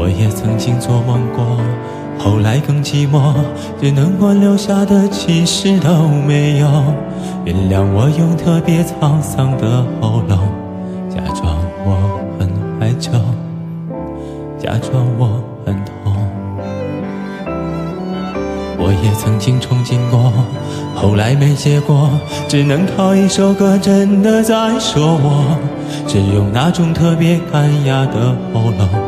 我也曾经做梦过，后来更寂寞，只能我留下的其实都没有。原谅我用特别沧桑的喉咙，假装我很怀旧，假装我很痛。我也曾经憧憬过，后来没结果，只能靠一首歌真的在说我，只用那种特别干哑的喉咙。